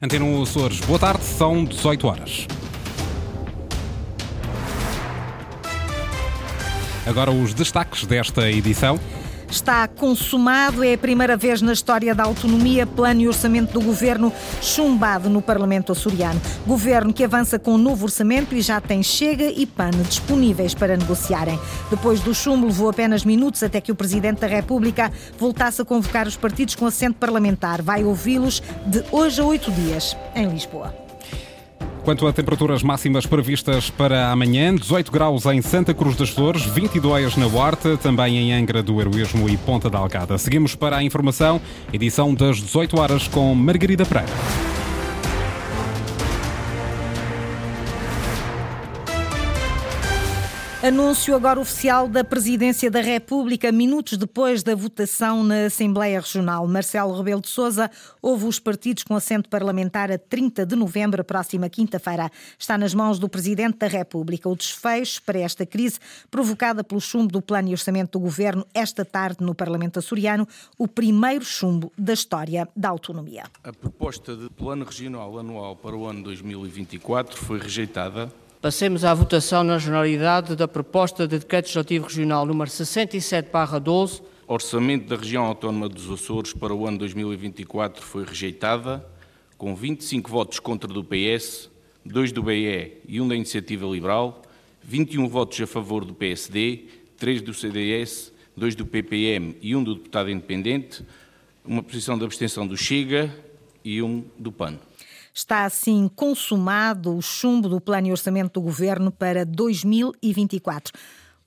Antena Açores, boa tarde, são 18 horas. Agora os destaques desta edição. Está consumado, é a primeira vez na história da autonomia, plano e orçamento do governo chumbado no Parlamento açoriano. Governo que avança com um novo orçamento e já tem Chega e PAN disponíveis para negociarem. Depois do chumbo, levou apenas minutos até que o Presidente da República voltasse a convocar os partidos com assento parlamentar. Vai ouvi-los de hoje a oito dias, em Lisboa. Quanto a temperaturas máximas previstas para amanhã, 18 graus em Santa Cruz das Flores, 22 na Huarta, também em Angra do Heroísmo e Ponta da Algada. Seguimos para a informação, edição das 18 horas com Margarida Pereira. Anúncio agora oficial da Presidência da República, minutos depois da votação na Assembleia Regional. Marcelo Rebelo de Sousa ouve os partidos com assento parlamentar a 30 de novembro, próxima quinta-feira. Está nas mãos do Presidente da República o desfecho para esta crise provocada pelo chumbo do Plano e Orçamento do Governo esta tarde no Parlamento açoriano, o primeiro chumbo da história da autonomia. A proposta de Plano Regional Anual para o ano 2024 foi rejeitada Passemos à votação na generalidade da proposta de Decreto Legislativo Regional número 67/12. Orçamento da Região Autónoma dos Açores para o ano 2024 foi rejeitada, com 25 votos contra do PS, 2 do BE e 1 da Iniciativa Liberal, 21 votos a favor do PSD, 3 do CDS, 2 do PPM e 1 do deputado independente, uma posição de abstenção do Chega e 1 do PAN. Está assim consumado o chumbo do plano e orçamento do governo para 2024.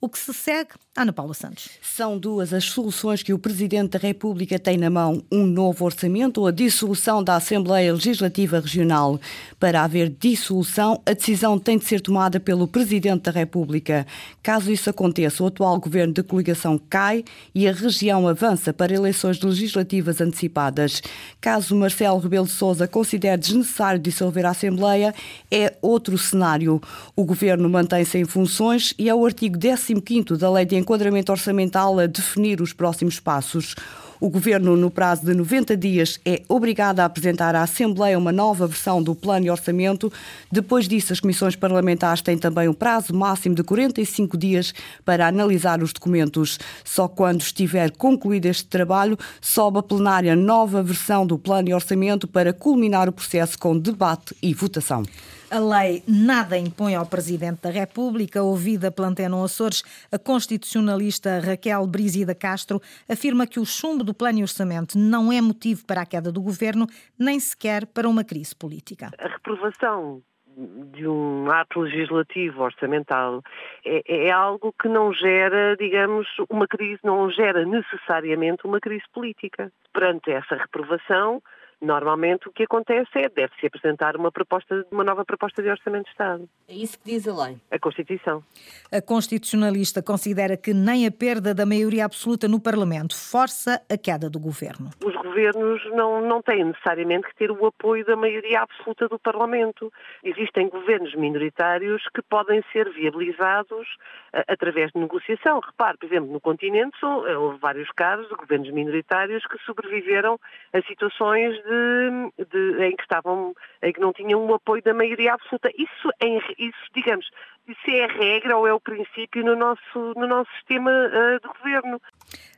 O que se segue Ana Paula Santos. São duas as soluções que o Presidente da República tem na mão: um novo orçamento ou a dissolução da Assembleia Legislativa Regional. Para haver dissolução, a decisão tem de ser tomada pelo Presidente da República. Caso isso aconteça, o atual governo de coligação cai e a região avança para eleições legislativas antecipadas. Caso Marcelo Rebelo de Sousa considere desnecessário dissolver a Assembleia, é outro cenário. O governo mantém-se em funções e é o artigo 15 da Lei de enquadramento orçamental a definir os próximos passos. O Governo, no prazo de 90 dias, é obrigado a apresentar à Assembleia uma nova versão do Plano e Orçamento. Depois disso, as comissões parlamentares têm também um prazo máximo de 45 dias para analisar os documentos. Só quando estiver concluído este trabalho, sobe a plenária nova versão do Plano e Orçamento para culminar o processo com debate e votação. A lei nada impõe ao Presidente da República. Ouvida pela Antena Açores, a constitucionalista Raquel Brizida Castro afirma que o chumbo do plano e orçamento não é motivo para a queda do governo, nem sequer para uma crise política. A reprovação de um ato legislativo orçamental é, é, algo que não gera, digamos, uma crise, não gera necessariamente uma crise política. Perante essa reprovação, Normalmente o que acontece é deve-se apresentar uma proposta, uma nova proposta de orçamento de Estado. É isso que diz a lei. A Constituição. A constitucionalista considera que nem a perda da maioria absoluta no Parlamento força a queda do governo. Os governos não, não têm necessariamente que ter o apoio da maioria absoluta do Parlamento. Existem governos minoritários que podem ser viabilizados uh, através de negociação. Repare, por exemplo, no continente eh, houve vários casos de governos minoritários que sobreviveram a situações de, de, em que estavam, em que não tinham o apoio da maioria absoluta. Isso, em, isso digamos, isso é a regra ou é o princípio no nosso, no nosso sistema uh, de governo.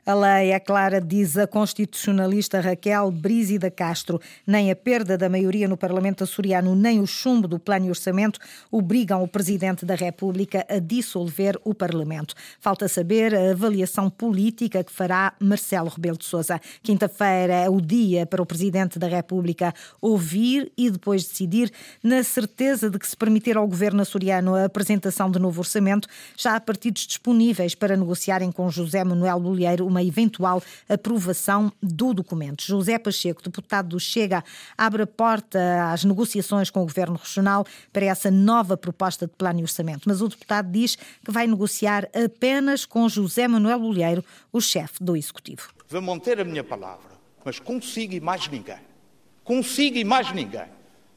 A lei é clara, diz a constitucionalista Raquel Brizida Castro. Nem a perda da maioria no Parlamento açoriano, nem o chumbo do plano e orçamento obrigam o Presidente da República a dissolver o Parlamento. Falta saber a avaliação política que fará Marcelo Rebelo de Sousa. Quinta-feira é o dia para o Presidente da República ouvir e depois decidir, na certeza de que se permitir ao Governo açoriano a apresentação de novo orçamento, já há partidos disponíveis para negociarem com José Manuel Bolheiro uma eventual aprovação do documento. José Pacheco, deputado do Chega, abre a porta às negociações com o Governo Regional para essa nova proposta de plano e orçamento, mas o deputado diz que vai negociar apenas com José Manuel Bolheiro, o chefe do Executivo. Vou manter a minha palavra, mas consigo e mais ninguém. Consigo e mais ninguém.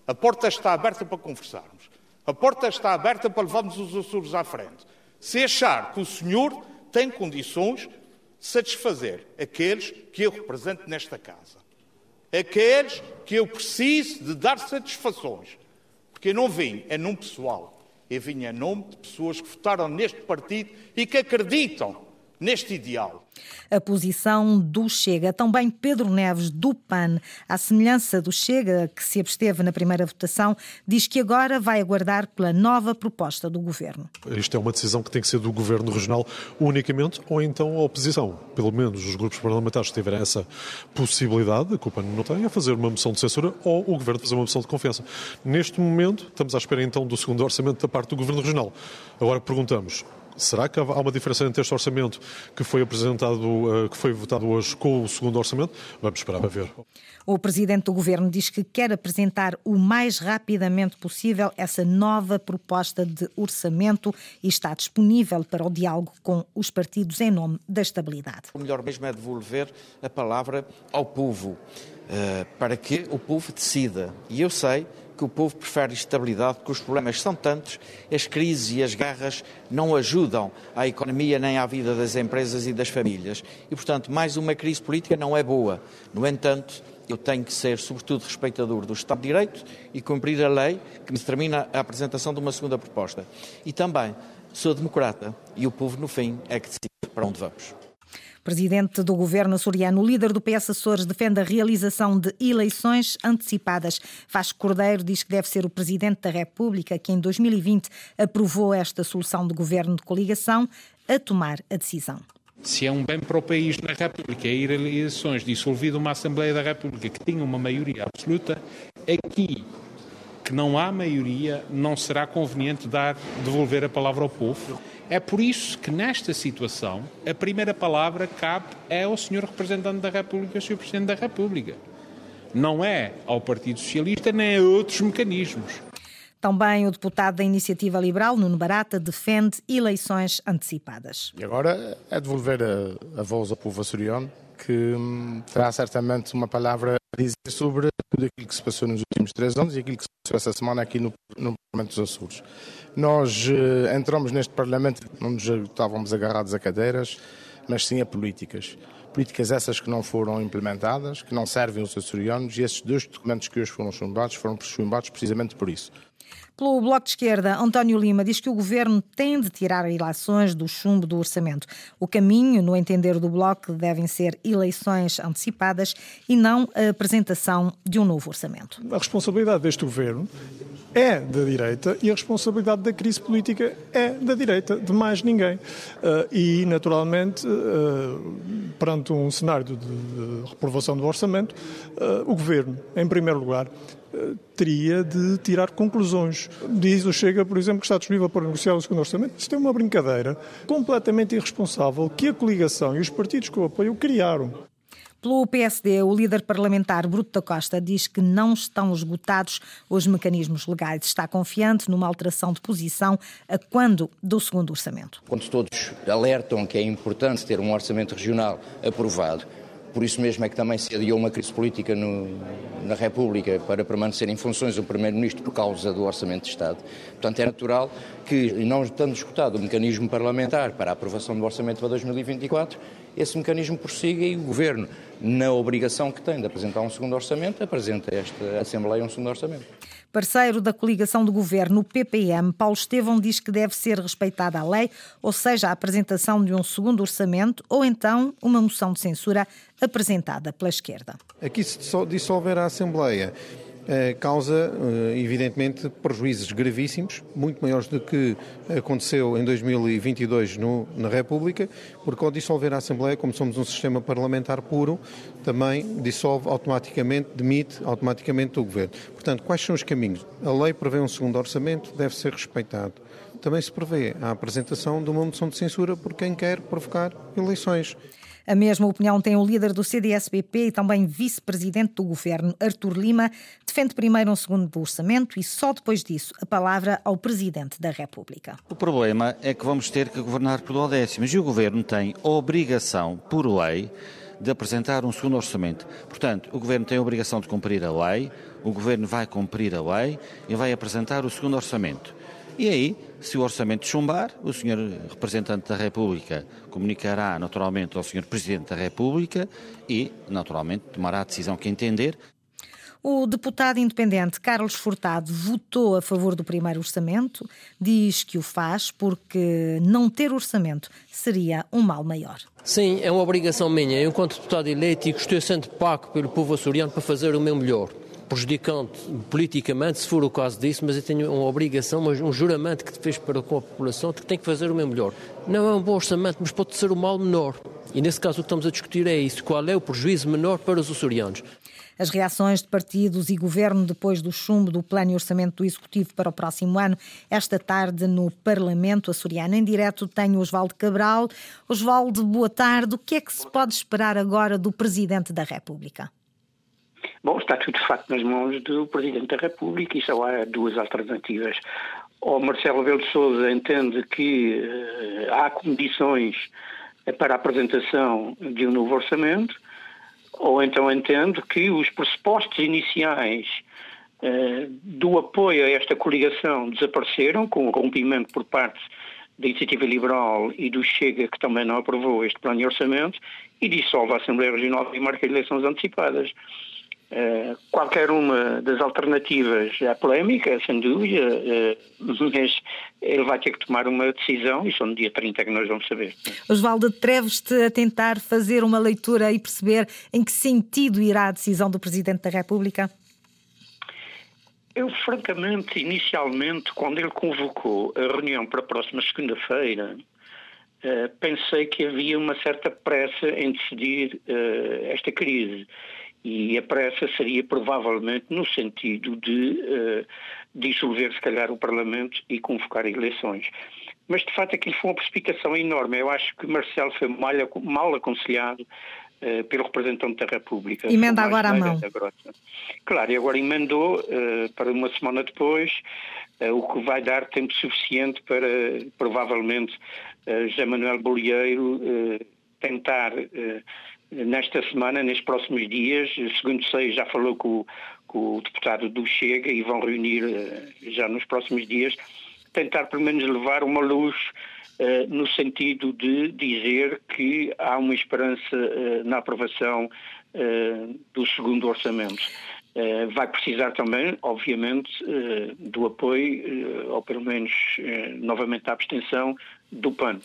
A porta está aberta para conversarmos. A porta está aberta para levarmos os Açores à frente. Se achar que o senhor tem condições satisfazer aqueles que eu represento nesta casa. aqueles que eu preciso de dar satisfações. Porque eu não vim em nome pessoal, eu vim em nome de pessoas que votaram neste partido e que acreditam neste ideal. A posição do Chega, também Pedro Neves do PAN, à semelhança do Chega, que se absteve na primeira votação, diz que agora vai aguardar pela nova proposta do governo. Isto é uma decisão que tem que ser do governo regional unicamente ou então a oposição. Pelo menos os grupos parlamentares que tiverem essa possibilidade, que o PAN não tem, a fazer uma moção de censura ou o governo fazer uma moção de confiança. Neste momento, estamos à espera então do segundo orçamento da parte do governo regional. Agora perguntamos, Será que há uma diferença entre este orçamento que foi apresentado, eh, que foi votado hoje com o segundo orçamento? Vamos esperar para ver. O presidente do governo diz que quer apresentar o mais rapidamente possível essa nova proposta de orçamento e está disponível para o diálogo com os partidos em nome da estabilidade. O melhor mesmo é devolver a palavra ao povo, eh, para que o povo decida. E eu sei que o povo prefere estabilidade, porque os problemas são tantos, as crises e as guerras não ajudam à economia nem à vida das empresas e das famílias. E, portanto, mais uma crise política não é boa. No entanto, eu tenho que ser, sobretudo, respeitador do Estado de Direito e cumprir a lei que me determina a apresentação de uma segunda proposta. E também sou democrata e o povo, no fim, é que decide para onde vamos. Presidente do governo açoriano, o líder do PS Açores defende a realização de eleições antecipadas. Vasco Cordeiro diz que deve ser o Presidente da República que em 2020 aprovou esta solução de governo de coligação a tomar a decisão. Se é um bem para o país na República ir a eleições dissolvida uma Assembleia da República que tinha uma maioria absoluta, aqui que não há maioria, não será conveniente dar, devolver a palavra ao povo. É por isso que, nesta situação, a primeira palavra cabe é ao Sr. Representante da República, Sr. Presidente da República. Não é ao Partido Socialista nem a outros mecanismos. Também o deputado da Iniciativa Liberal, Nuno Barata, defende eleições antecipadas. E agora é devolver a, a voz ao povo açoriano, que hum, terá certamente uma palavra a dizer sobre tudo aquilo que se passou nos últimos três anos e aquilo que se passou essa semana aqui no, no Parlamento dos Açores. Nós uh, entramos neste Parlamento, não nos estávamos agarrados a cadeiras, mas sim a políticas. Políticas essas que não foram implementadas, que não servem aos açorianos, e esses dois documentos que hoje foram chumbados foram chumbados precisamente por isso. Pelo Bloco de Esquerda, António Lima diz que o governo tem de tirar eleições do chumbo do orçamento. O caminho, no entender do Bloco, devem ser eleições antecipadas e não a apresentação de um novo orçamento. A responsabilidade deste governo é da direita e a responsabilidade da crise política é da direita, de mais ninguém. Uh, e, naturalmente, uh, perante um cenário de, reprovação do orçamento, uh, o governo, em primeiro lugar, teria de tirar conclusões. Diz o Chega, por exemplo, que está disponível para negociar o segundo orçamento. Isto é uma brincadeira completamente irresponsável que a coligação e os partidos que o apoiam criaram. Pelo PSD, o líder parlamentar Bruto da Costa diz que não estão esgotados os mecanismos legais. Está confiante numa alteração de posição a quando do segundo orçamento. Quando todos alertam que é importante ter um orçamento regional aprovado, por isso mesmo é que também se adiou uma crise política no, na República para permanecer em funções o Primeiro-Ministro por causa do Orçamento de Estado. Portanto, é natural que, não estando escutado o mecanismo parlamentar para a aprovação do Orçamento para 2024, esse mecanismo prossiga e o Governo, na obrigação que tem de apresentar um segundo orçamento, apresenta a esta Assembleia um segundo orçamento. Parceiro da coligação do governo, o PPM, Paulo Estevão diz que deve ser respeitada a lei, ou seja, a apresentação de um segundo orçamento ou então uma moção de censura apresentada pela esquerda. Aqui se dissolver a Assembleia causa, eh, evidentemente, prejuízos gravíssimos, muito maiores do que aconteceu em 2022 no, na República, porque ao dissolver a Assembleia, como somos um sistema parlamentar puro, também dissolve automaticamente, demite automaticamente o Governo. Portanto, quais são os caminhos? A lei prevê um segundo orçamento, deve ser respeitado. Também se prevê a apresentação de uma moção de censura por quem quer provocar eleições. A mesma opinião tem o líder do CDS-BP e também vice-presidente do governo, Artur Lima, defende primeiro um segundo orçamento e só depois disso a palavra ao presidente da República. O problema é que vamos ter que governar por duodécimos e o governo tem obrigação, por lei, de apresentar um segundo orçamento. Portanto, o Governo tem a obrigação de cumprir a lei, o Governo vai cumprir a lei e vai apresentar o segundo orçamento. E aí, se o orçamento chumbar, o senhor representante da República comunicará naturalmente ao senhor Presidente da República e, naturalmente, tomará a decisão que entender. O deputado independente Carlos Furtado votou a favor do primeiro orçamento, diz que o faz porque não ter orçamento seria um mal maior. Sim, é uma obrigação minha. Eu, enquanto deputado eleito, e que estou sendo pago pelo povo açoriano para fazer o meu melhor. Prejudicante politicamente, se for o caso disso, mas eu tenho uma obrigação, um juramento que fez para com a população de que tem que fazer o meu melhor. Não é um bom orçamento, mas pode ser o mal menor. E nesse caso o que estamos a discutir é isso: qual é o prejuízo menor para os açorianos. As reações de partidos e governo depois do chumbo do plano e orçamento do Executivo para o próximo ano, esta tarde no Parlamento açoriano. Em direto tenho Osvaldo Cabral. Osvaldo, boa tarde. O que é que se pode esperar agora do Presidente da República? Bom, está tudo de facto nas mãos do Presidente da República e só há duas alternativas. O Marcelo Rebelo de Sousa entende que uh, há condições para a apresentação de um novo orçamento, ou então entendo que os pressupostos iniciais uh, do apoio a esta coligação desapareceram, com o rompimento por parte da Iniciativa Liberal e do Chega, que também não aprovou este plano de orçamento, e dissolve a Assembleia Regional e marca eleições antecipadas. Uh, qualquer uma das alternativas é polémica, sem dúvida, uh, mas ele vai ter que tomar uma decisão e só no dia 30 que nós vamos saber. Osvaldo, atreves-te a tentar fazer uma leitura e perceber em que sentido irá a decisão do Presidente da República? Eu, francamente, inicialmente, quando ele convocou a reunião para a próxima segunda-feira, uh, pensei que havia uma certa pressa em decidir esta crise e a pressa seria provavelmente no sentido de uh, dissolver, se calhar, o Parlamento e convocar eleições. Mas, de facto, aquilo foi uma precipitação enorme. Eu acho que Marcelo foi mal, mal aconselhado uh, pelo representante da República. Emenda agora a mão. Claro, e agora emendou uh, para uma semana depois, o que vai dar tempo suficiente para, provavelmente, José Manuel Bolieiro tentar nesta semana, nestes próximos dias, segundo sei, já falou com, com, o deputado do Chega e vão reunir eh, já nos próximos dias, tentar pelo menos levar uma luz uh, no sentido de dizer que há uma esperança uh, na aprovação do segundo orçamento. vai precisar também, obviamente, do apoio, ou pelo menos novamente a abstenção, do PAN.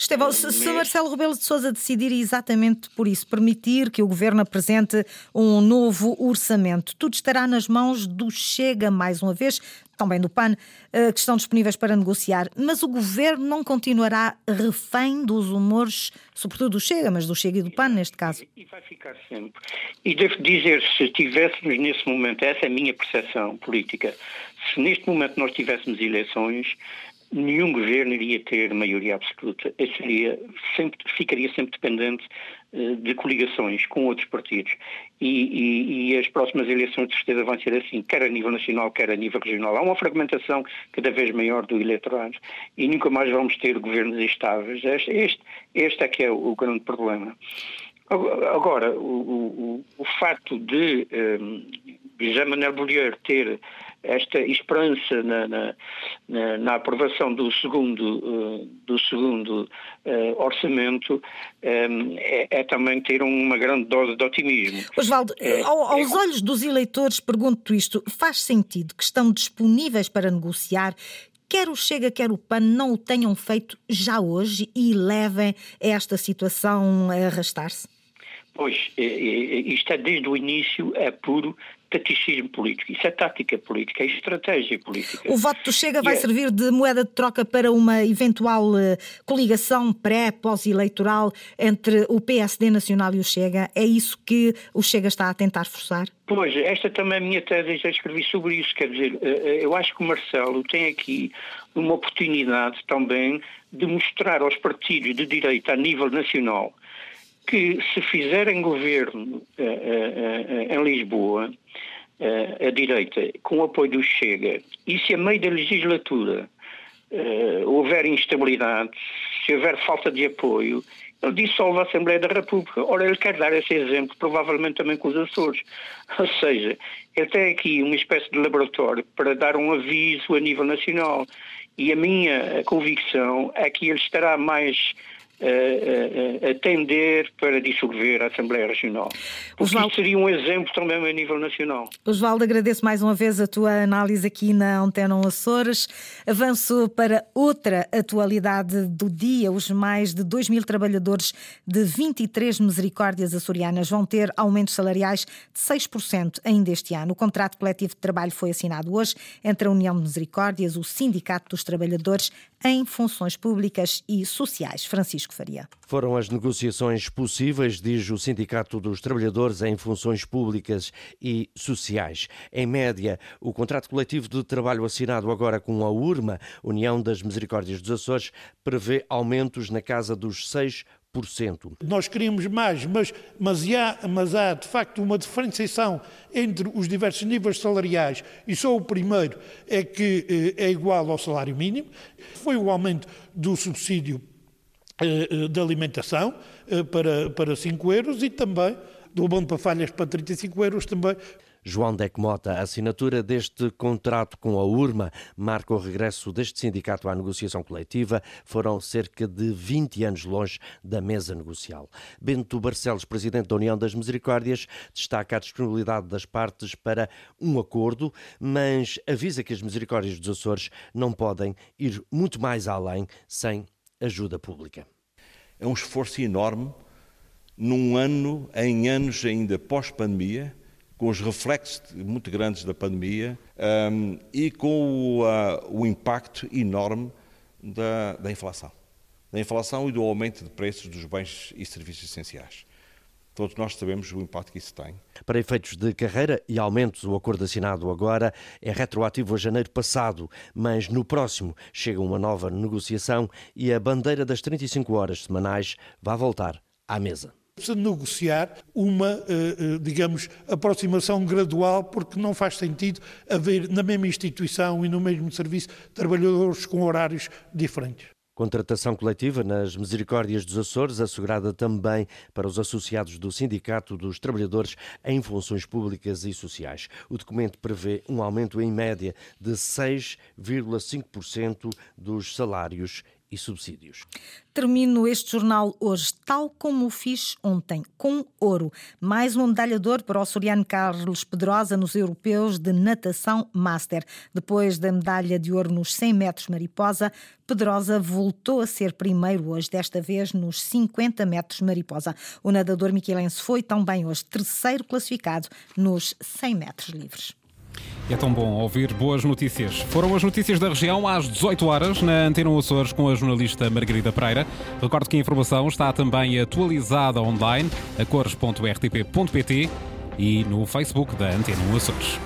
Estevão, se, se Marcelo Rebelo de Sousa decidir exatamente por isso, permitir que o Governo apresente um novo orçamento, tudo estará nas mãos do Chega, mais uma vez, também do PAN, eh, que estão disponíveis para negociar. Mas o Governo não continuará refém dos humores, sobretudo do Chega, mas do Chega e do PAN, neste caso. E vai ficar sempre. E devo dizer, se tivéssemos nesse momento, essa é a minha percepção política, se neste momento nós tivéssemos eleições, nenhum governo iria ter maioria absoluta. Seria sempre, ficaria sempre dependente uh, de coligações com outros partidos. E, e, e, as próximas eleições de certeza vão ser assim, quer a nível nacional, quer a nível regional. Há uma fragmentação cada vez maior do eleitorado e nunca mais vamos ter governos estáveis. Este, este, é que é o grande problema. Agora, o, o, o facto de um, eh, José Manuel Bolheiro ter esta esperança na, na, na, aprovação do segundo, uh, do segundo uh, orçamento um, é, é, também ter uma grande dose de otimismo. Osvaldo, é, aos é... olhos dos eleitores, pergunto isto: faz sentido que estão disponíveis para negociar quer o Chega, quer o PAN, não o tenham feito já hoje e levem esta situação a arrastar-se? Pois, isto é desde o início, é puro taticismo político. Isso é tática política, é estratégia política. O voto do Chega vai é... servir de moeda de troca para uma eventual eh, coligação pré-pós-eleitoral entre o PSD Nacional e o Chega. É isso que o Chega está a tentar forçar? Pois, esta também é a minha tese, já escrevi sobre isso. Quer dizer, eh, eh, eu acho que o Marcelo tem aqui uma oportunidade também de mostrar aos partidos de direita a nível nacional que se fizerem governo uh, uh, uh, em Lisboa, a direita, com o apoio do Chega, e se a meio da legislatura houver instabilidade, se houver falta de apoio, ele dissolve a Assembleia da República. Ora, ele quer dar esse exemplo, provavelmente também com os Açores. Ou seja, ele tem aqui uma espécie de laboratório para dar um aviso a nível nacional. E a minha convicção é que ele estará mais a, atender para dissolver a Assembleia Regional. Osvaldo... isso seria um exemplo também a nível nacional. Osvaldo, agradeço mais uma vez a tua análise aqui na Antena Açores. Avanço para outra atualidade do dia. Os mais de 2 mil trabalhadores de 23 misericórdias açorianas vão ter aumentos salariais de 6% ainda este ano. O contrato coletivo de trabalho foi assinado hoje entre a União de Misericórdias, o Sindicato dos Trabalhadores em Funções Públicas e Sociais. Francisco Francisco Faria. Foram as negociações possíveis, diz o Sindicato dos Trabalhadores em Funções Públicas e Sociais. Em média, o contrato coletivo de trabalho assinado agora com a URMA, União das Misericórdias dos Açores, prevê aumentos na casa dos 6%. Nós queríamos mais, mas, mas, há, mas há de facto uma diferenciação entre os diversos níveis salariais e só o primeiro é que eh, é igual ao salário mínimo. Foi o aumento do subsídio de alimentação eh, para, para 5 euros e também do abono para falhas para 35 euros também. João Dec Mota, a assinatura deste contrato com a URMA marca o regresso deste sindicato à negociação coletiva. Foram cerca de 20 anos longe da mesa negocial. Bento Barcelos, presidente da União das Misericórdias, destaca a disponibilidade das partes para um acordo, mas avisa que as misericórdias dos Açores não podem ir muito mais além sem ajuda pública. É um esforço enorme num ano, em anos ainda pós-pandemia, com os reflexos muito grandes da pandemia um, e com o, uh, o impacto enorme da, da inflação. Da inflação e do aumento de preços dos bens e serviços essenciais. Todos nós sabemos o impacto que isso tem. Para efeitos de carreira e aumentos, o acordo assinado agora é retroativo a janeiro passado, mas no próximo chega uma nova negociação e a bandeira das 35 horas semanais vai voltar à mesa precisa negociar uma, eh, eh, digamos, aproximação gradual, porque não faz sentido haver na mesma instituição e no mesmo serviço trabalhadores com horários diferentes. Contratação coletiva nas Misericórdias dos Açores, assegurada também para os associados do Sindicato dos Trabalhadores em Funções Públicas e Sociais. O documento prevê um aumento em média de 6,5% dos salários e subsídios. Termino este jornal hoje, tal como o fiz ontem, com ouro. Mais uma medalha de ouro para o açoriano Carlos Pedrosa nos europeus de natação Master. Depois da medalha de ouro nos 100 metros mariposa, Pedrosa voltou a ser primeiro hoje, desta vez nos 50 metros mariposa. O nadador miquelense foi também hoje terceiro classificado nos 100 metros livres. É tão bom ouvir boas notícias. Foram as notícias da região às 18 horas na Antena Açores com a jornalista Margarida Pereira. Recordo que a informação está também atualizada online a cores.rtp.pt e no Facebook da Antena Açores.